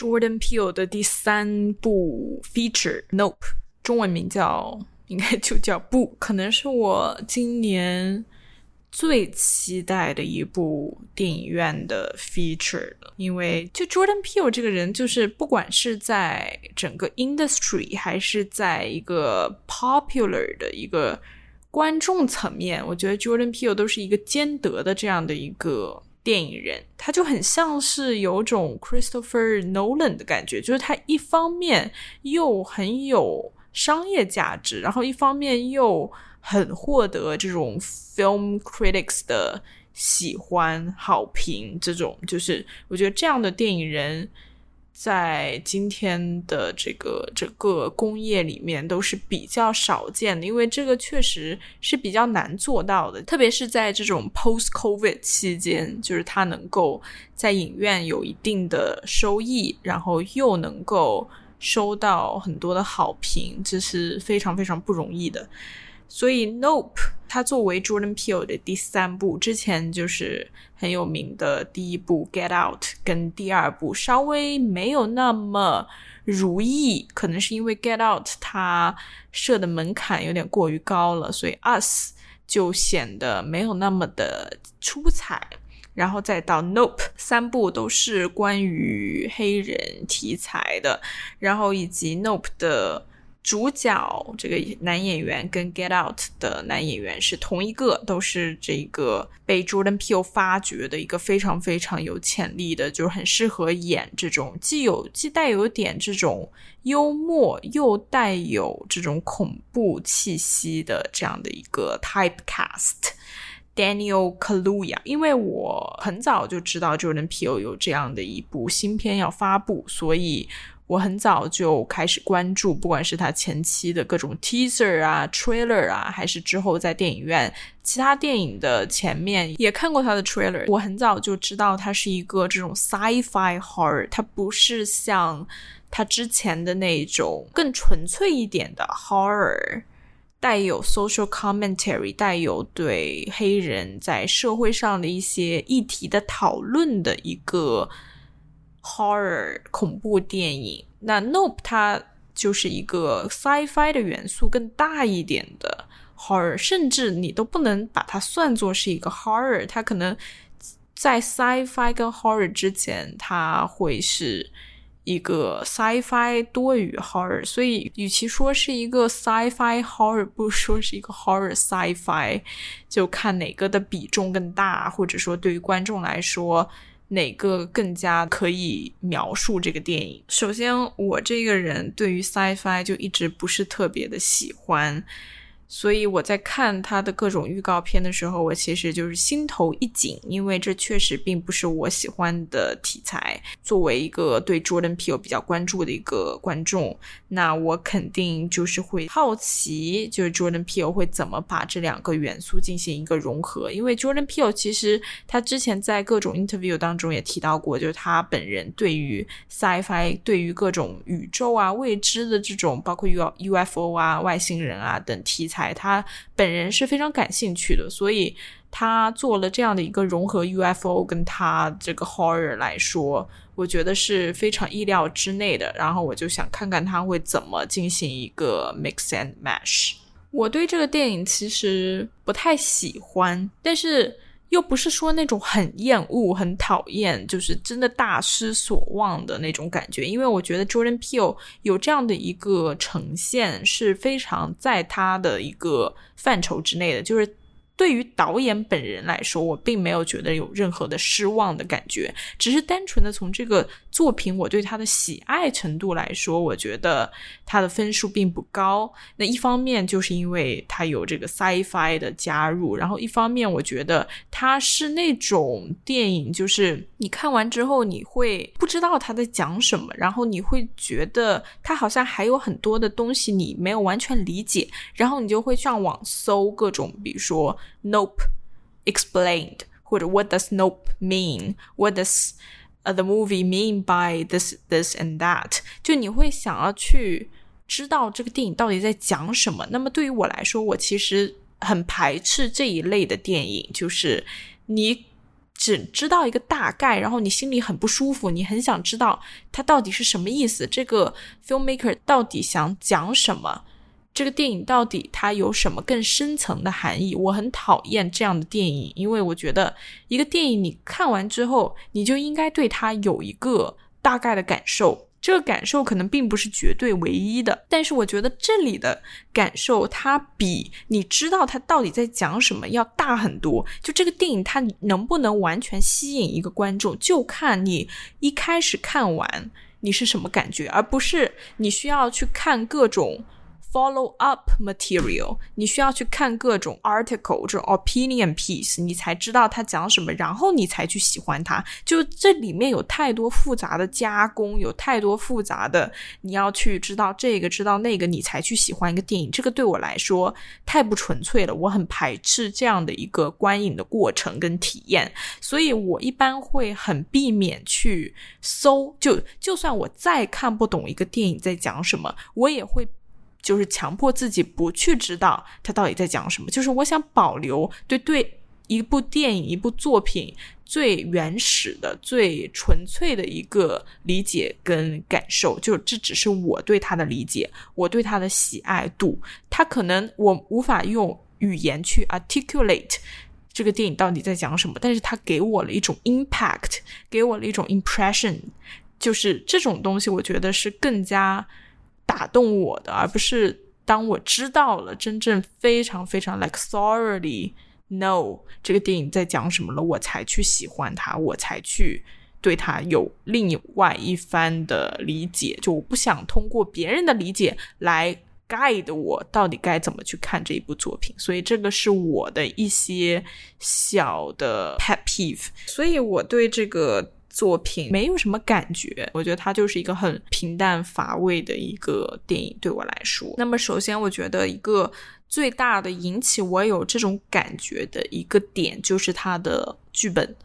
Jordan Peele 的第三部 feature Nope，中文名叫应该就叫不，可能是我今年最期待的一部电影院的 feature 了。因为就 Jordan Peele 这个人，就是不管是在整个 industry 还是在一个 popular 的一个观众层面，我觉得 Jordan Peele 都是一个兼得的这样的一个。电影人，他就很像是有种 Christopher Nolan 的感觉，就是他一方面又很有商业价值，然后一方面又很获得这种 film critics 的喜欢好评。这种就是我觉得这样的电影人。在今天的这个整个工业里面都是比较少见的，因为这个确实是比较难做到的，特别是在这种 post COVID 期间，就是它能够在影院有一定的收益，然后又能够收到很多的好评，这是非常非常不容易的。所以，Nope，它作为 Jordan Peele 的第三部，之前就是很有名的第一部 Get Out，跟第二部稍微没有那么如意，可能是因为 Get Out 它设的门槛有点过于高了，所以 Us 就显得没有那么的出彩。然后再到 Nope，三部都是关于黑人题材的，然后以及 Nope 的。主角这个男演员跟《Get Out》的男演员是同一个，都是这个被 Jordan Peele 发掘的一个非常非常有潜力的，就是很适合演这种既有既带有点这种幽默，又带有这种恐怖气息的这样的一个 Typecast Daniel Kaluuya。因为我很早就知道 Jordan Peele 有这样的一部新片要发布，所以。我很早就开始关注，不管是他前期的各种 teaser 啊、trailer 啊，还是之后在电影院其他电影的前面也看过他的 trailer。我很早就知道他是一个这种 sci-fi horror，他不是像他之前的那种更纯粹一点的 horror，带有 social commentary，带有对黑人在社会上的一些议题的讨论的一个。Horror 恐怖电影，那 Nope 它就是一个 sci-fi 的元素更大一点的 horror，甚至你都不能把它算作是一个 horror，它可能在 sci-fi 跟 horror 之前，它会是一个 sci-fi 多于 horror，所以与其说是一个 sci-fi horror，不如说是一个 horror sci-fi，就看哪个的比重更大，或者说对于观众来说。哪个更加可以描述这个电影？首先，我这个人对于 sci-fi 就一直不是特别的喜欢。所以我在看他的各种预告片的时候，我其实就是心头一紧，因为这确实并不是我喜欢的题材。作为一个对 Jordan Peele 比较关注的一个观众，那我肯定就是会好奇，就是 Jordan Peele 会怎么把这两个元素进行一个融合。因为 Jordan Peele 其实他之前在各种 interview 当中也提到过，就是他本人对于 sci-fi、对于各种宇宙啊、未知的这种，包括 U UFO 啊、外星人啊等题材。他本人是非常感兴趣的，所以他做了这样的一个融合 UFO 跟他这个 horror 来说，我觉得是非常意料之内的。然后我就想看看他会怎么进行一个 mix and match。我对这个电影其实不太喜欢，但是。又不是说那种很厌恶、很讨厌，就是真的大失所望的那种感觉。因为我觉得 Jordan Peele 有这样的一个呈现是非常在他的一个范畴之内的，就是。对于导演本人来说，我并没有觉得有任何的失望的感觉，只是单纯的从这个作品我对他的喜爱程度来说，我觉得他的分数并不高。那一方面就是因为他有这个 sci-fi 的加入，然后一方面我觉得他是那种电影，就是你看完之后你会不知道他在讲什么，然后你会觉得他好像还有很多的东西你没有完全理解，然后你就会上网搜各种，比如说。Nope explained 或者 What does Nope mean? What does does the movie mean by this this and that？就你会想要去知道这个电影到底在讲什么。那么对于我来说，我其实很排斥这一类的电影，就是你只知道一个大概，然后你心里很不舒服，你很想知道它到底是什么意思，这个 filmmaker 到底想讲什么，这个电影到底它有什么更深层的含义。我很讨厌这样的电影，因为我觉得一个电影你看完之后，你就应该对它有一个大概的感受。这个感受可能并不是绝对唯一的，但是我觉得这里的感受它比你知道它到底在讲什么要大很多。就这个电影它能不能完全吸引一个观众，就看你一开始看完你是什么感觉，而不是你需要去看各种。Follow up material，你需要去看各种 article，这种 opinion piece，你才知道他讲什么，然后你才去喜欢它。就这里面有太多复杂的加工，有太多复杂的，你要去知道这个，知道那个，你才去喜欢一个电影。这个对我来说太不纯粹了，我很排斥这样的一个观影的过程跟体验，所以我一般会很避免去搜。就就算我再看不懂一个电影在讲什么，我也会。就是强迫自己不去知道他到底在讲什么，就是我想保留对对一部电影、一部作品最原始的、最纯粹的一个理解跟感受。就这只是我对他的理解，我对他的喜爱度。他可能我无法用语言去 articulate 这个电影到底在讲什么，但是他给我了一种 impact，给我了一种 impression，就是这种东西，我觉得是更加。打动我的，而不是当我知道了真正非常非常 like thoroughly know 这个电影在讲什么了，我才去喜欢它，我才去对它有另外一番的理解。就我不想通过别人的理解来 guide 我到底该怎么去看这一部作品，所以这个是我的一些小的 pet peeve。所以我对这个。作品没有什么感觉，我觉得它就是一个很平淡乏味的一个电影，对我来说。那么，首先我觉得一个最大的引起我有这种感觉的一个点，就是它的剧本。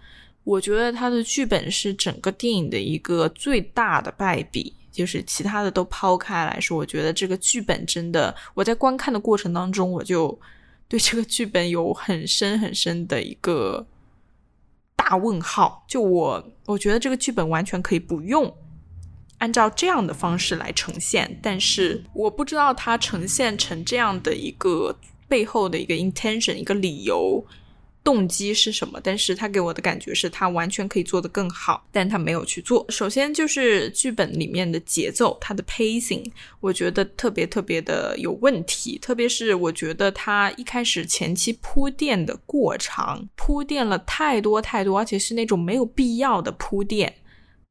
我觉得它的剧本是整个电影的一个最大的败笔，就是其他的都抛开来说，我觉得这个剧本真的，我在观看的过程当中，我就对这个剧本有很深很深的一个。大问号！就我，我觉得这个剧本完全可以不用按照这样的方式来呈现，但是我不知道它呈现成这样的一个背后的一个 intention，一个理由。动机是什么？但是他给我的感觉是他完全可以做得更好，但他没有去做。首先就是剧本里面的节奏，它的 pacing，我觉得特别特别的有问题。特别是我觉得他一开始前期铺垫的过长，铺垫了太多太多，而且是那种没有必要的铺垫。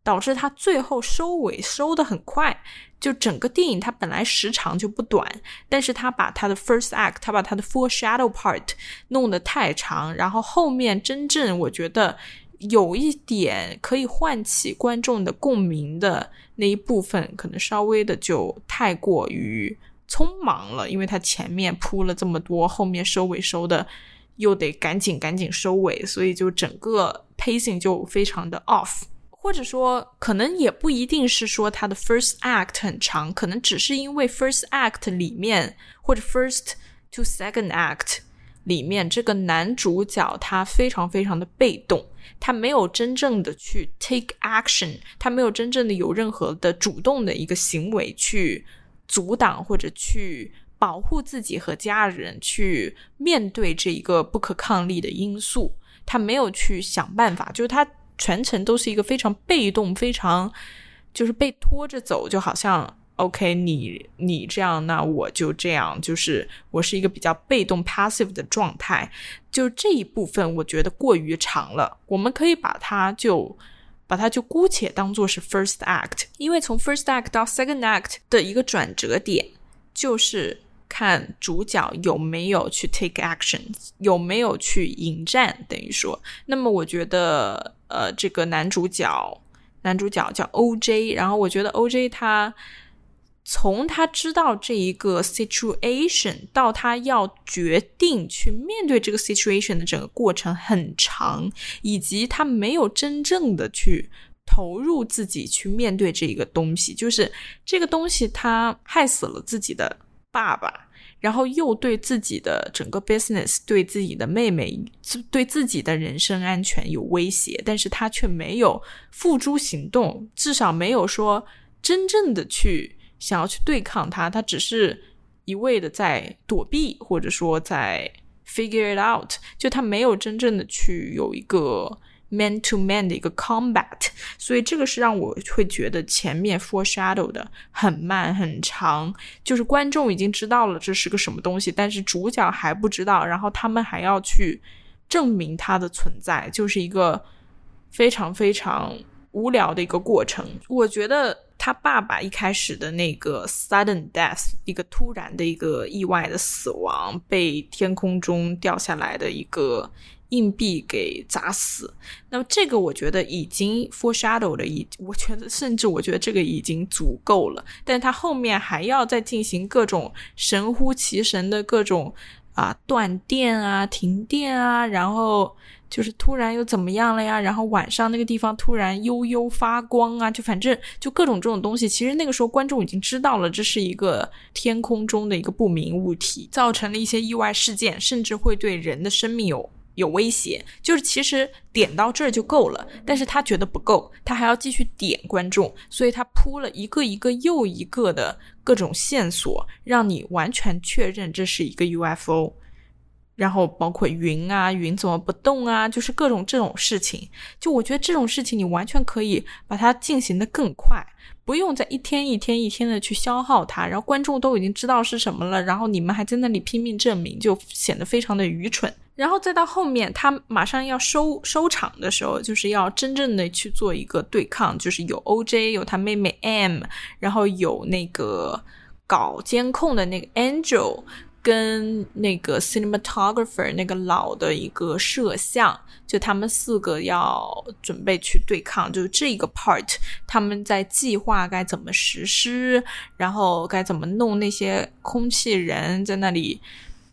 导致他最后收尾收的很快，就整个电影它本来时长就不短，但是他把他的 first act，他把他的 foreshadow part 弄得太长，然后后面真正我觉得有一点可以唤起观众的共鸣的那一部分，可能稍微的就太过于匆忙了，因为他前面铺了这么多，后面收尾收的又得赶紧赶紧收尾，所以就整个 pacing 就非常的 off。或者说，可能也不一定是说他的 first act 很长，可能只是因为 first act 里面或者 first to second act 里面这个男主角他非常非常的被动，他没有真正的去 take action，他没有真正的有任何的主动的一个行为去阻挡或者去保护自己和家人，去面对这一个不可抗力的因素，他没有去想办法，就是他。全程都是一个非常被动、非常就是被拖着走，就好像 OK，你你这样，那我就这样，就是我是一个比较被动 passive 的状态。就这一部分，我觉得过于长了。我们可以把它就把它就姑且当做是 first act，因为从 first act 到 second act 的一个转折点，就是看主角有没有去 take action，有没有去迎战，等于说，那么我觉得。呃，这个男主角，男主角叫 O.J.，然后我觉得 O.J. 他从他知道这一个 situation 到他要决定去面对这个 situation 的整个过程很长，以及他没有真正的去投入自己去面对这一个东西，就是这个东西他害死了自己的爸爸。然后又对自己的整个 business、对自己的妹妹、对自己的人身安全有威胁，但是他却没有付诸行动，至少没有说真正的去想要去对抗他，他只是一味的在躲避，或者说在 figure it out，就他没有真正的去有一个。Man to man 的一个 combat，所以这个是让我会觉得前面 foreshadow 的很慢很长，就是观众已经知道了这是个什么东西，但是主角还不知道，然后他们还要去证明它的存在，就是一个非常非常无聊的一个过程。我觉得他爸爸一开始的那个 sudden death，一个突然的一个意外的死亡，被天空中掉下来的一个。硬币给砸死，那么这个我觉得已经 foreshadow 的，已我觉得甚至我觉得这个已经足够了。但他后面还要再进行各种神乎其神的各种啊断电啊、停电啊，然后就是突然又怎么样了呀？然后晚上那个地方突然悠悠发光啊，就反正就各种这种东西。其实那个时候观众已经知道了，这是一个天空中的一个不明物体，造成了一些意外事件，甚至会对人的生命有。有威胁，就是其实点到这儿就够了，但是他觉得不够，他还要继续点观众，所以他铺了一个一个又一个的各种线索，让你完全确认这是一个 UFO，然后包括云啊，云怎么不动啊，就是各种这种事情，就我觉得这种事情你完全可以把它进行的更快。不用再一天一天一天的去消耗它，然后观众都已经知道是什么了，然后你们还在那里拼命证明，就显得非常的愚蠢。然后再到后面，他马上要收收场的时候，就是要真正的去做一个对抗，就是有 OJ，有他妹妹 M，然后有那个搞监控的那个 Angel。跟那个 cinematographer 那个老的一个摄像，就他们四个要准备去对抗，就是这个 part，他们在计划该怎么实施，然后该怎么弄那些空气人在那里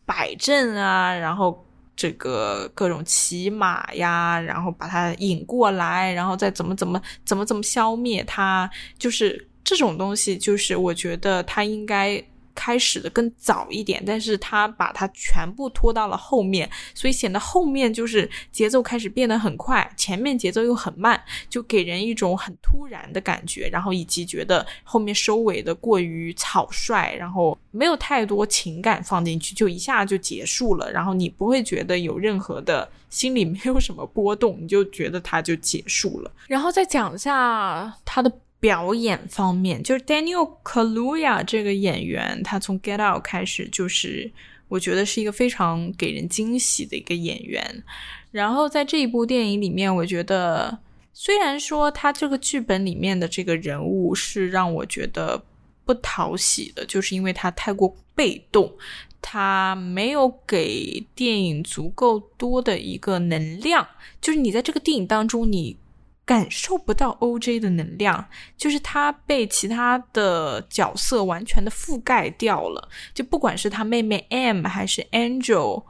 摆阵啊，然后这个各种骑马呀，然后把它引过来，然后再怎么怎么怎么怎么消灭它，就是这种东西，就是我觉得他应该。开始的更早一点，但是他把它全部拖到了后面，所以显得后面就是节奏开始变得很快，前面节奏又很慢，就给人一种很突然的感觉。然后以及觉得后面收尾的过于草率，然后没有太多情感放进去，就一下就结束了。然后你不会觉得有任何的心里没有什么波动，你就觉得它就结束了。然后再讲一下它的。表演方面，就是 Daniel Kaluuya 这个演员，他从 Get Out 开始就是我觉得是一个非常给人惊喜的一个演员。然后在这一部电影里面，我觉得虽然说他这个剧本里面的这个人物是让我觉得不讨喜的，就是因为他太过被动，他没有给电影足够多的一个能量，就是你在这个电影当中你。感受不到 OJ 的能量，就是他被其他的角色完全的覆盖掉了。就不管是他妹妹 M 还是 Angel，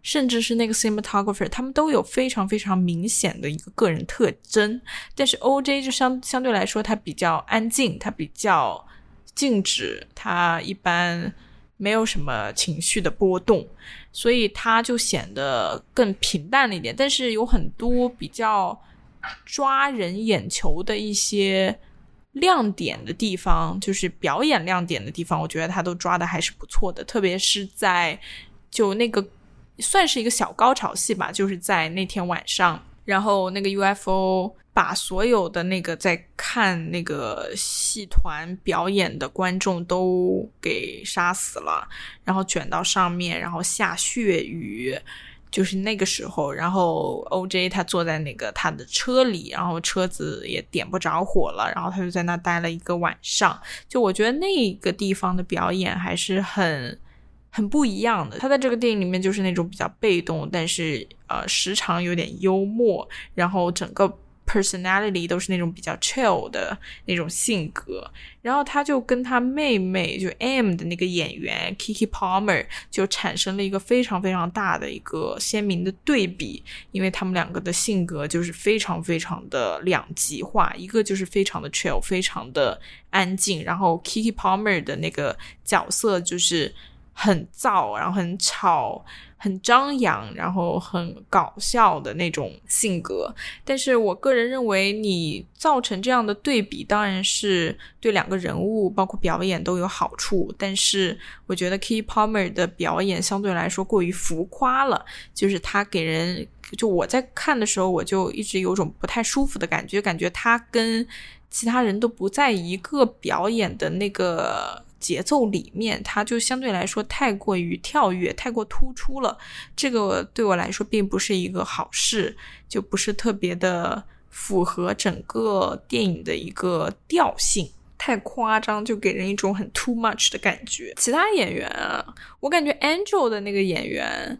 甚至是那个 cinematographer，他们都有非常非常明显的一个个人特征。但是 OJ 就相相对来说，他比较安静，他比较静止，他一般没有什么情绪的波动，所以他就显得更平淡了一点。但是有很多比较。抓人眼球的一些亮点的地方，就是表演亮点的地方，我觉得他都抓的还是不错的。特别是在就那个算是一个小高潮戏吧，就是在那天晚上，然后那个 UFO 把所有的那个在看那个戏团表演的观众都给杀死了，然后卷到上面，然后下血雨。就是那个时候，然后 OJ 他坐在那个他的车里，然后车子也点不着火了，然后他就在那待了一个晚上。就我觉得那个地方的表演还是很很不一样的。他在这个电影里面就是那种比较被动，但是呃时常有点幽默，然后整个。Personality 都是那种比较 chill 的那种性格，然后他就跟他妹妹就 M 的那个演员 Kiki Palmer 就产生了一个非常非常大的一个鲜明的对比，因为他们两个的性格就是非常非常的两极化，一个就是非常的 chill，非常的安静，然后 Kiki Palmer 的那个角色就是。很燥，然后很吵。很张扬，然后很搞笑的那种性格，但是我个人认为，你造成这样的对比，当然是对两个人物，包括表演都有好处。但是我觉得 Key Palmer 的表演相对来说过于浮夸了，就是他给人，就我在看的时候，我就一直有种不太舒服的感觉，感觉他跟其他人都不在一个表演的那个。节奏里面，它就相对来说太过于跳跃，太过突出了。这个对我来说并不是一个好事，就不是特别的符合整个电影的一个调性。太夸张，就给人一种很 too much 的感觉。其他演员啊，我感觉 Angel 的那个演员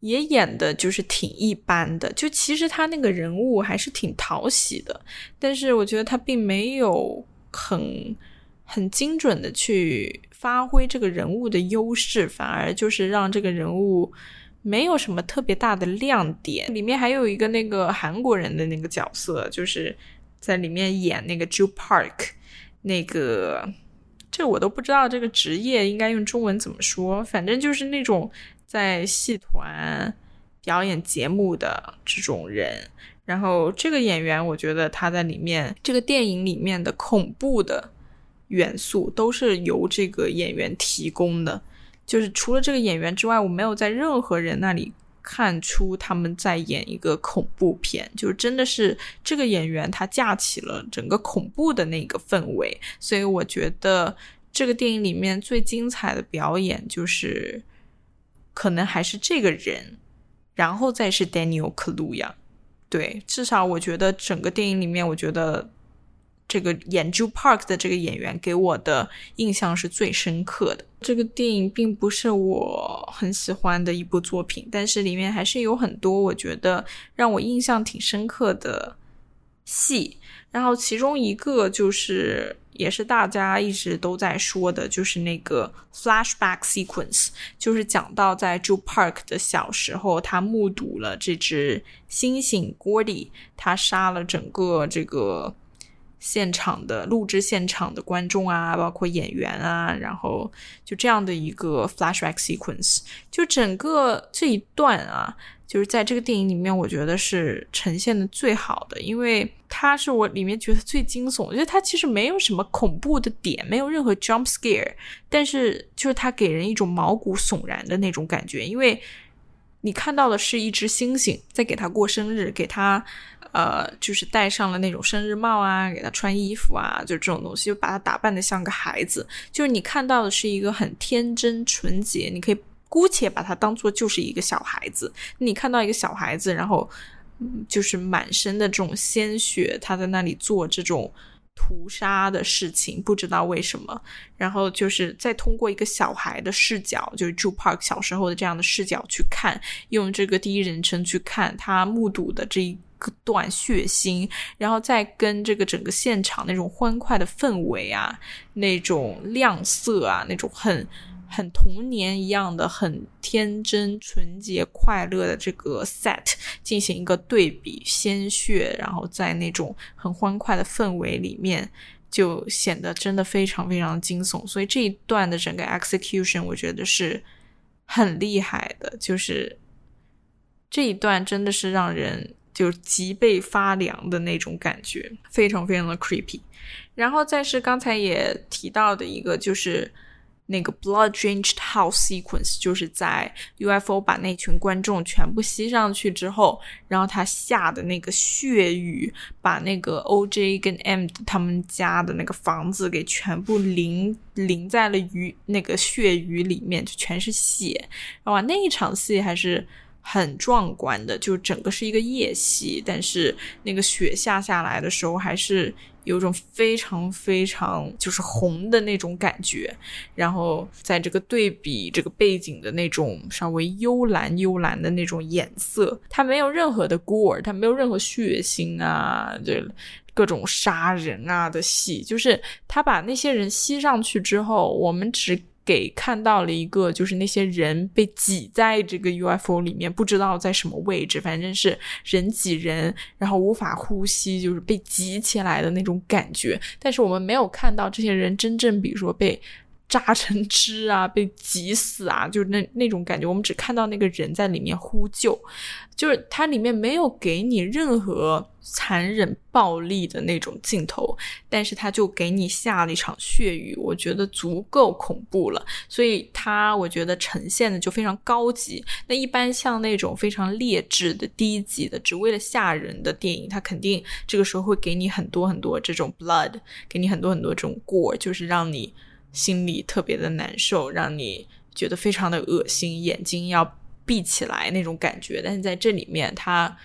也演的就是挺一般的。就其实他那个人物还是挺讨喜的，但是我觉得他并没有很。很精准的去发挥这个人物的优势，反而就是让这个人物没有什么特别大的亮点。里面还有一个那个韩国人的那个角色，就是在里面演那个 Ju Park，那个这我都不知道这个职业应该用中文怎么说，反正就是那种在戏团表演节目的这种人。然后这个演员，我觉得他在里面这个电影里面的恐怖的。元素都是由这个演员提供的，就是除了这个演员之外，我没有在任何人那里看出他们在演一个恐怖片，就是真的是这个演员他架起了整个恐怖的那个氛围，所以我觉得这个电影里面最精彩的表演就是可能还是这个人，然后再是 Daniel Kaluuya，对，至少我觉得整个电影里面，我觉得。这个演 Ju Park 的这个演员给我的印象是最深刻的。这个电影并不是我很喜欢的一部作品，但是里面还是有很多我觉得让我印象挺深刻的戏。然后其中一个就是，也是大家一直都在说的，就是那个 flashback sequence，就是讲到在 Ju Park 的小时候，他目睹了这只猩猩 Gordy，他杀了整个这个。现场的录制现场的观众啊，包括演员啊，然后就这样的一个 flashback sequence，就整个这一段啊，就是在这个电影里面，我觉得是呈现的最好的，因为它是我里面觉得最惊悚。我觉得它其实没有什么恐怖的点，没有任何 jump scare，但是就是它给人一种毛骨悚然的那种感觉，因为你看到的是一只猩猩在给他过生日，给他。呃，就是戴上了那种生日帽啊，给他穿衣服啊，就这种东西，就把他打扮的像个孩子。就是你看到的是一个很天真纯洁，你可以姑且把他当做就是一个小孩子。你看到一个小孩子，然后就是满身的这种鲜血，他在那里做这种屠杀的事情，不知道为什么。然后就是再通过一个小孩的视角，就是 Ju Park 小时候的这样的视角去看，用这个第一人称去看他目睹的这一。段血腥，然后再跟这个整个现场那种欢快的氛围啊，那种亮色啊，那种很很童年一样的、很天真、纯洁、快乐的这个 set 进行一个对比，鲜血，然后在那种很欢快的氛围里面，就显得真的非常非常惊悚。所以这一段的整个 execution，我觉得是很厉害的，就是这一段真的是让人。就是脊背发凉的那种感觉，非常非常的 creepy。然后再是刚才也提到的一个，就是那个 blood drenched house sequence，就是在 UFO 把那群观众全部吸上去之后，然后他下的那个血雨，把那个 OJ 跟 M 他们家的那个房子给全部淋淋在了雨那个血雨里面，就全是血。哇，那一场戏还是。很壮观的，就整个是一个夜戏，但是那个雪下下来的时候，还是有种非常非常就是红的那种感觉。然后在这个对比这个背景的那种稍微幽蓝幽蓝的那种颜色，它没有任何的 gore，它没有任何血腥啊，对各种杀人啊的戏，就是他把那些人吸上去之后，我们只。给看到了一个，就是那些人被挤在这个 UFO 里面，不知道在什么位置，反正是人挤人，然后无法呼吸，就是被挤起来的那种感觉。但是我们没有看到这些人真正，比如说被扎成汁啊，被挤死啊，就那那种感觉。我们只看到那个人在里面呼救，就是它里面没有给你任何残忍暴力的那种镜头，但是它就给你下了一场血雨，我觉得足够恐怖了。所以它我觉得呈现的就非常高级。那一般像那种非常劣质的低级的，只为了吓人的电影，它肯定这个时候会给你很多很多这种 blood，给你很多很多这种 gore，就是让你。心里特别的难受，让你觉得非常的恶心，眼睛要闭起来那种感觉。但是在这里面，他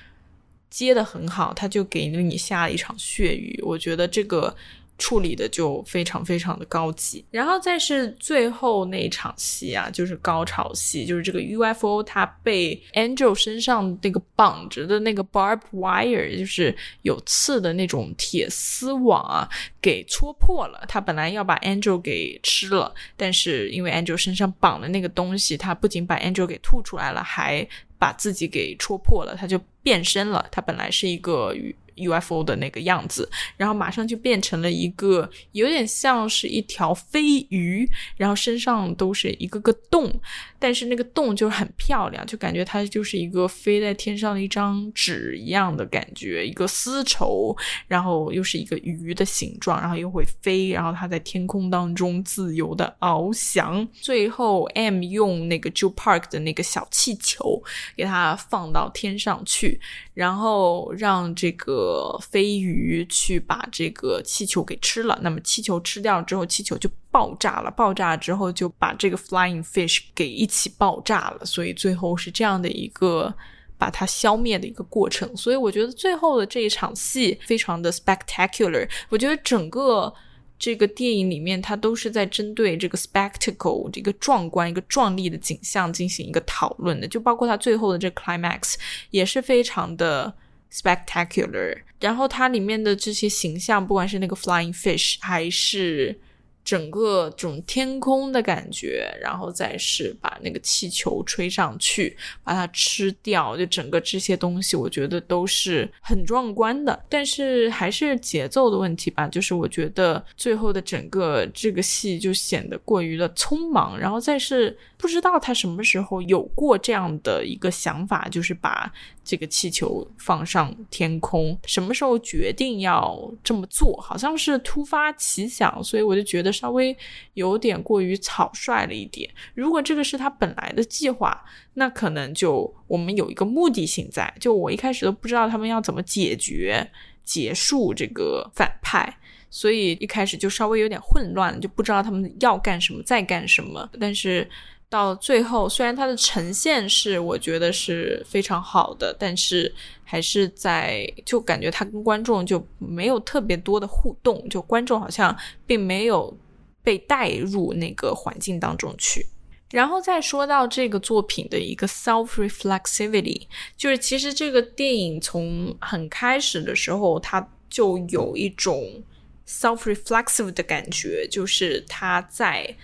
接的很好，他就给了你下了一场血雨。我觉得这个。处理的就非常非常的高级，然后再是最后那场戏啊，就是高潮戏，就是这个 UFO 它被 Angel 身上那个绑着的那个 barb wire，就是有刺的那种铁丝网啊，给戳破了。他本来要把 Angel 给吃了，但是因为 Angel 身上绑的那个东西，他不仅把 Angel 给吐出来了，还把自己给戳破了，他就变身了。他本来是一个 UFO 的那个样子，然后马上就变成了一个有点像是一条飞鱼，然后身上都是一个个洞，但是那个洞就很漂亮，就感觉它就是一个飞在天上的一张纸一样的感觉，一个丝绸，然后又是一个鱼的形状，然后又会飞，然后它在天空当中自由的翱翔。最后，M 用那个 Joe Park 的那个小气球给它放到天上去，然后让这个。飞鱼去把这个气球给吃了，那么气球吃掉之后，气球就爆炸了。爆炸之后就把这个 flying fish 给一起爆炸了，所以最后是这样的一个把它消灭的一个过程。所以我觉得最后的这一场戏非常的 spectacular。我觉得整个。这个电影里面，它都是在针对这个 spectacle 这个壮观、一个壮丽的景象进行一个讨论的，就包括它最后的这个 climax 也是非常的。spectacular，然后它里面的这些形象，不管是那个 flying fish，还是。整个这种天空的感觉，然后再是把那个气球吹上去，把它吃掉，就整个这些东西，我觉得都是很壮观的。但是还是节奏的问题吧，就是我觉得最后的整个这个戏就显得过于的匆忙，然后再是不知道他什么时候有过这样的一个想法，就是把这个气球放上天空，什么时候决定要这么做，好像是突发奇想，所以我就觉得。稍微有点过于草率了一点。如果这个是他本来的计划，那可能就我们有一个目的性在。就我一开始都不知道他们要怎么解决、结束这个反派，所以一开始就稍微有点混乱，就不知道他们要干什么、在干什么。但是到最后，虽然它的呈现是我觉得是非常好的，但是还是在就感觉他跟观众就没有特别多的互动，就观众好像并没有。被带入那个环境当中去，然后再说到这个作品的一个 self reflexivity，就是其实这个电影从很开始的时候，它就有一种 self reflexive 的感觉，就是它在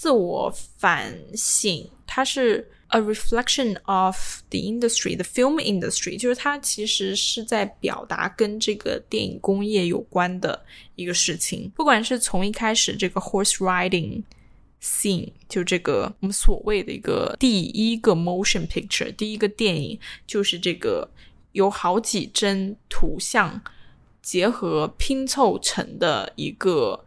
自我反省，它是。A reflection of the industry, the film industry，就是它其实是在表达跟这个电影工业有关的一个事情。不管是从一开始这个 horse riding scene，就这个我们所谓的一个第一个 motion picture，第一个电影，就是这个有好几帧图像结合拼凑成的一个。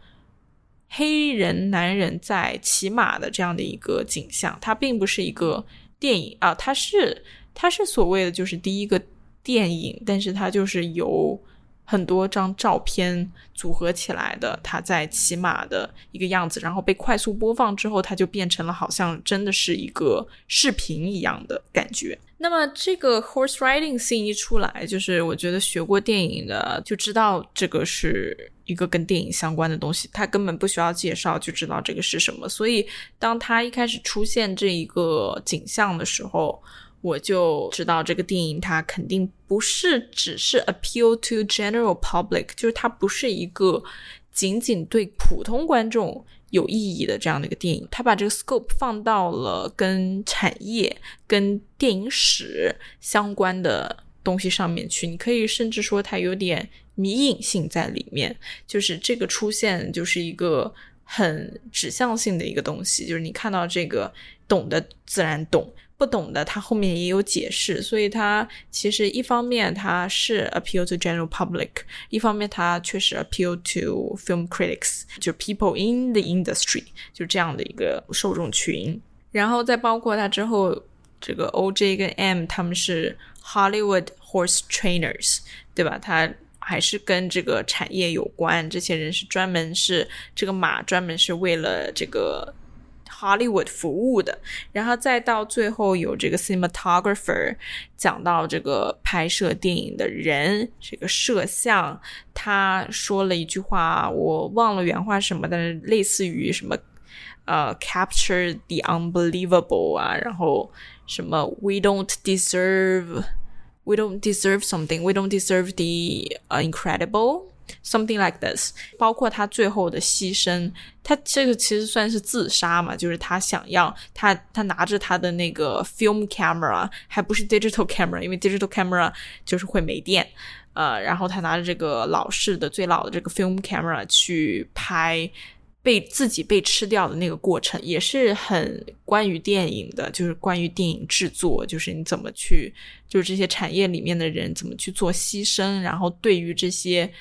黑人男人在骑马的这样的一个景象，它并不是一个电影啊，它是它是所谓的就是第一个电影，但是它就是由很多张照片组合起来的，他在骑马的一个样子，然后被快速播放之后，它就变成了好像真的是一个视频一样的感觉。那么这个 horse riding scene 一出来，就是我觉得学过电影的就知道这个是一个跟电影相关的东西，他根本不需要介绍就知道这个是什么。所以当他一开始出现这一个景象的时候，我就知道这个电影它肯定不是只是 appeal to general public，就是它不是一个仅仅对普通观众。有意义的这样的一个电影，他把这个 scope 放到了跟产业、跟电影史相关的东西上面去。你可以甚至说它有点迷影性在里面，就是这个出现就是一个很指向性的一个东西，就是你看到这个懂的自然懂，不懂的它后面也有解释，所以它其实一方面它是 appeal to general public，一方面它确实 appeal to film critics，就 people in the industry，就这样的一个受众群。然后再包括它之后，这个 OJ 跟 M 他们是 Hollywood horse trainers，对吧？他。还是跟这个产业有关，这些人是专门是这个马专门是为了这个 Hollywood 服务的，然后再到最后有这个 cinematographer 讲到这个拍摄电影的人，这个摄像，他说了一句话，我忘了原话什么，但是类似于什么呃 capture the unbelievable 啊，然后什么 we don't deserve。We don't deserve something. We don't deserve the incredible. Something like this. 包括他最后的牺牲，他这个其实算是自杀嘛？就是他想要他他拿着他的那个 film camera，还不是 digital camera，因为 digital camera 就是会没电。呃，然后他拿着这个老式的最老的这个 film camera 去拍。被自己被吃掉的那个过程也是很关于电影的，就是关于电影制作，就是你怎么去，就是这些产业里面的人怎么去做牺牲，然后对于这些。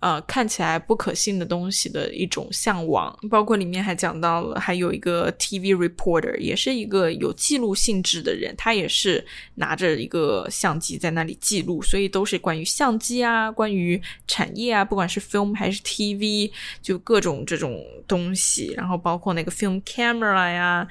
呃，看起来不可信的东西的一种向往，包括里面还讲到了，还有一个 TV reporter，也是一个有记录性质的人，他也是拿着一个相机在那里记录，所以都是关于相机啊，关于产业啊，不管是 film 还是 TV，就各种这种东西，然后包括那个 film camera 呀，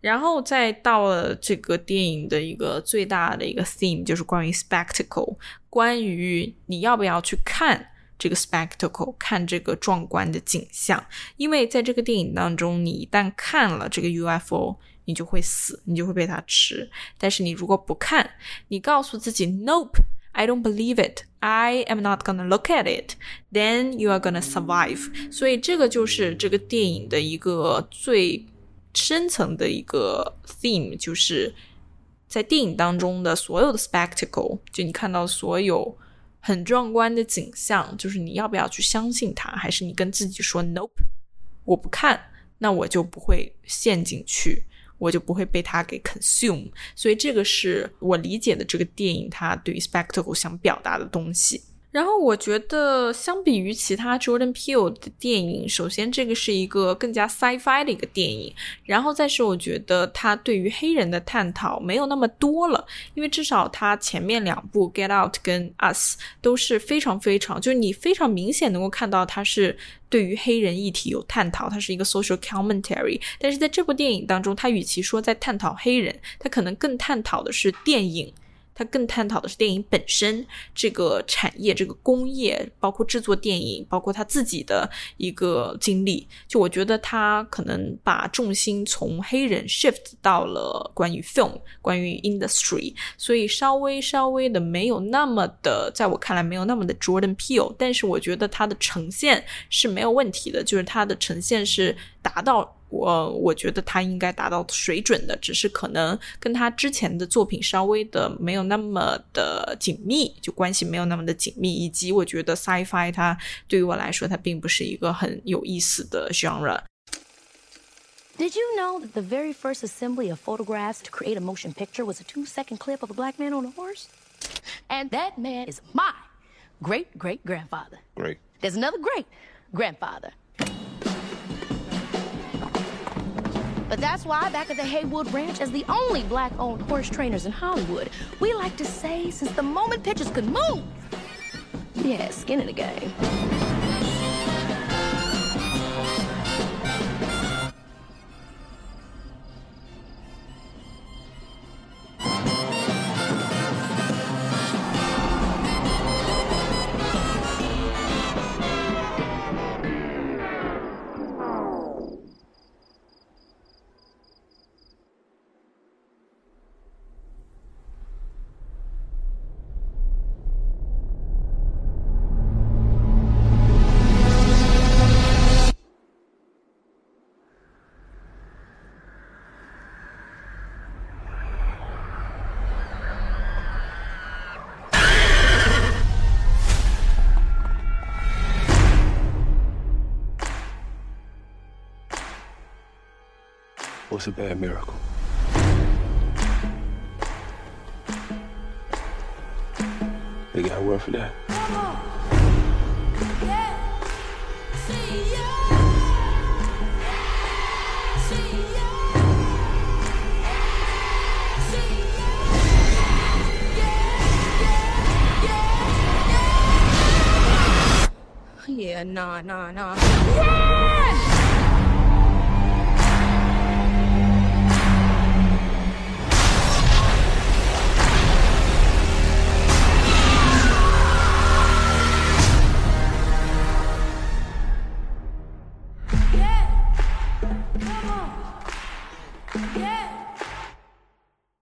然后再到了这个电影的一个最大的一个 theme，就是关于 spectacle，关于你要不要去看。这个 spectacle 看这个壮观的景象，因为在这个电影当中，你一旦看了这个 UFO，你就会死，你就会被它吃。但是你如果不看，你告诉自己 Nope，I don't believe it，I am not gonna look at it，then you are gonna survive。所以这个就是这个电影的一个最深层的一个 theme，就是在电影当中的所有的 spectacle，就你看到所有。很壮观的景象，就是你要不要去相信它，还是你跟自己说 “nope”，我不看，那我就不会陷进去，我就不会被它给 consume。所以这个是我理解的这个电影它对于 spectacle 想表达的东西。然后我觉得，相比于其他 Jordan Peele 的电影，首先这个是一个更加 sci-fi 的一个电影，然后再是我觉得他对于黑人的探讨没有那么多了，因为至少他前面两部 Get Out 跟 Us 都是非常非常，就是你非常明显能够看到他是对于黑人议题有探讨，它是一个 social commentary。但是在这部电影当中，他与其说在探讨黑人，他可能更探讨的是电影。它更探讨的是电影本身这个产业、这个工业，包括制作电影，包括他自己的一个经历。就我觉得他可能把重心从黑人 shift 到了关于 film、关于 industry，所以稍微稍微的没有那么的，在我看来没有那么的 Jordan Peele。但是我觉得他的呈现是没有问题的，就是他的呈现是达到。我我觉得他应该达到水准的，只是可能跟他之前的作品稍微的没有那么的紧密，就关系没有那么的紧密，以及我觉得 sci-fi 它对于我来说，它并不是一个很有意思的 genre。Did you know that the very first assembly of photographs to create a motion picture was a two-second clip of a black man on a horse? And that man is my great great grandfather. Great. There's another great grandfather. But that's why back at the Haywood Ranch, as the only black-owned horse trainers in Hollywood, we like to say since the moment pitchers could move, yeah, skin in the game. What's a bad miracle? They got a word for that. Yeah, nah, nah, nah.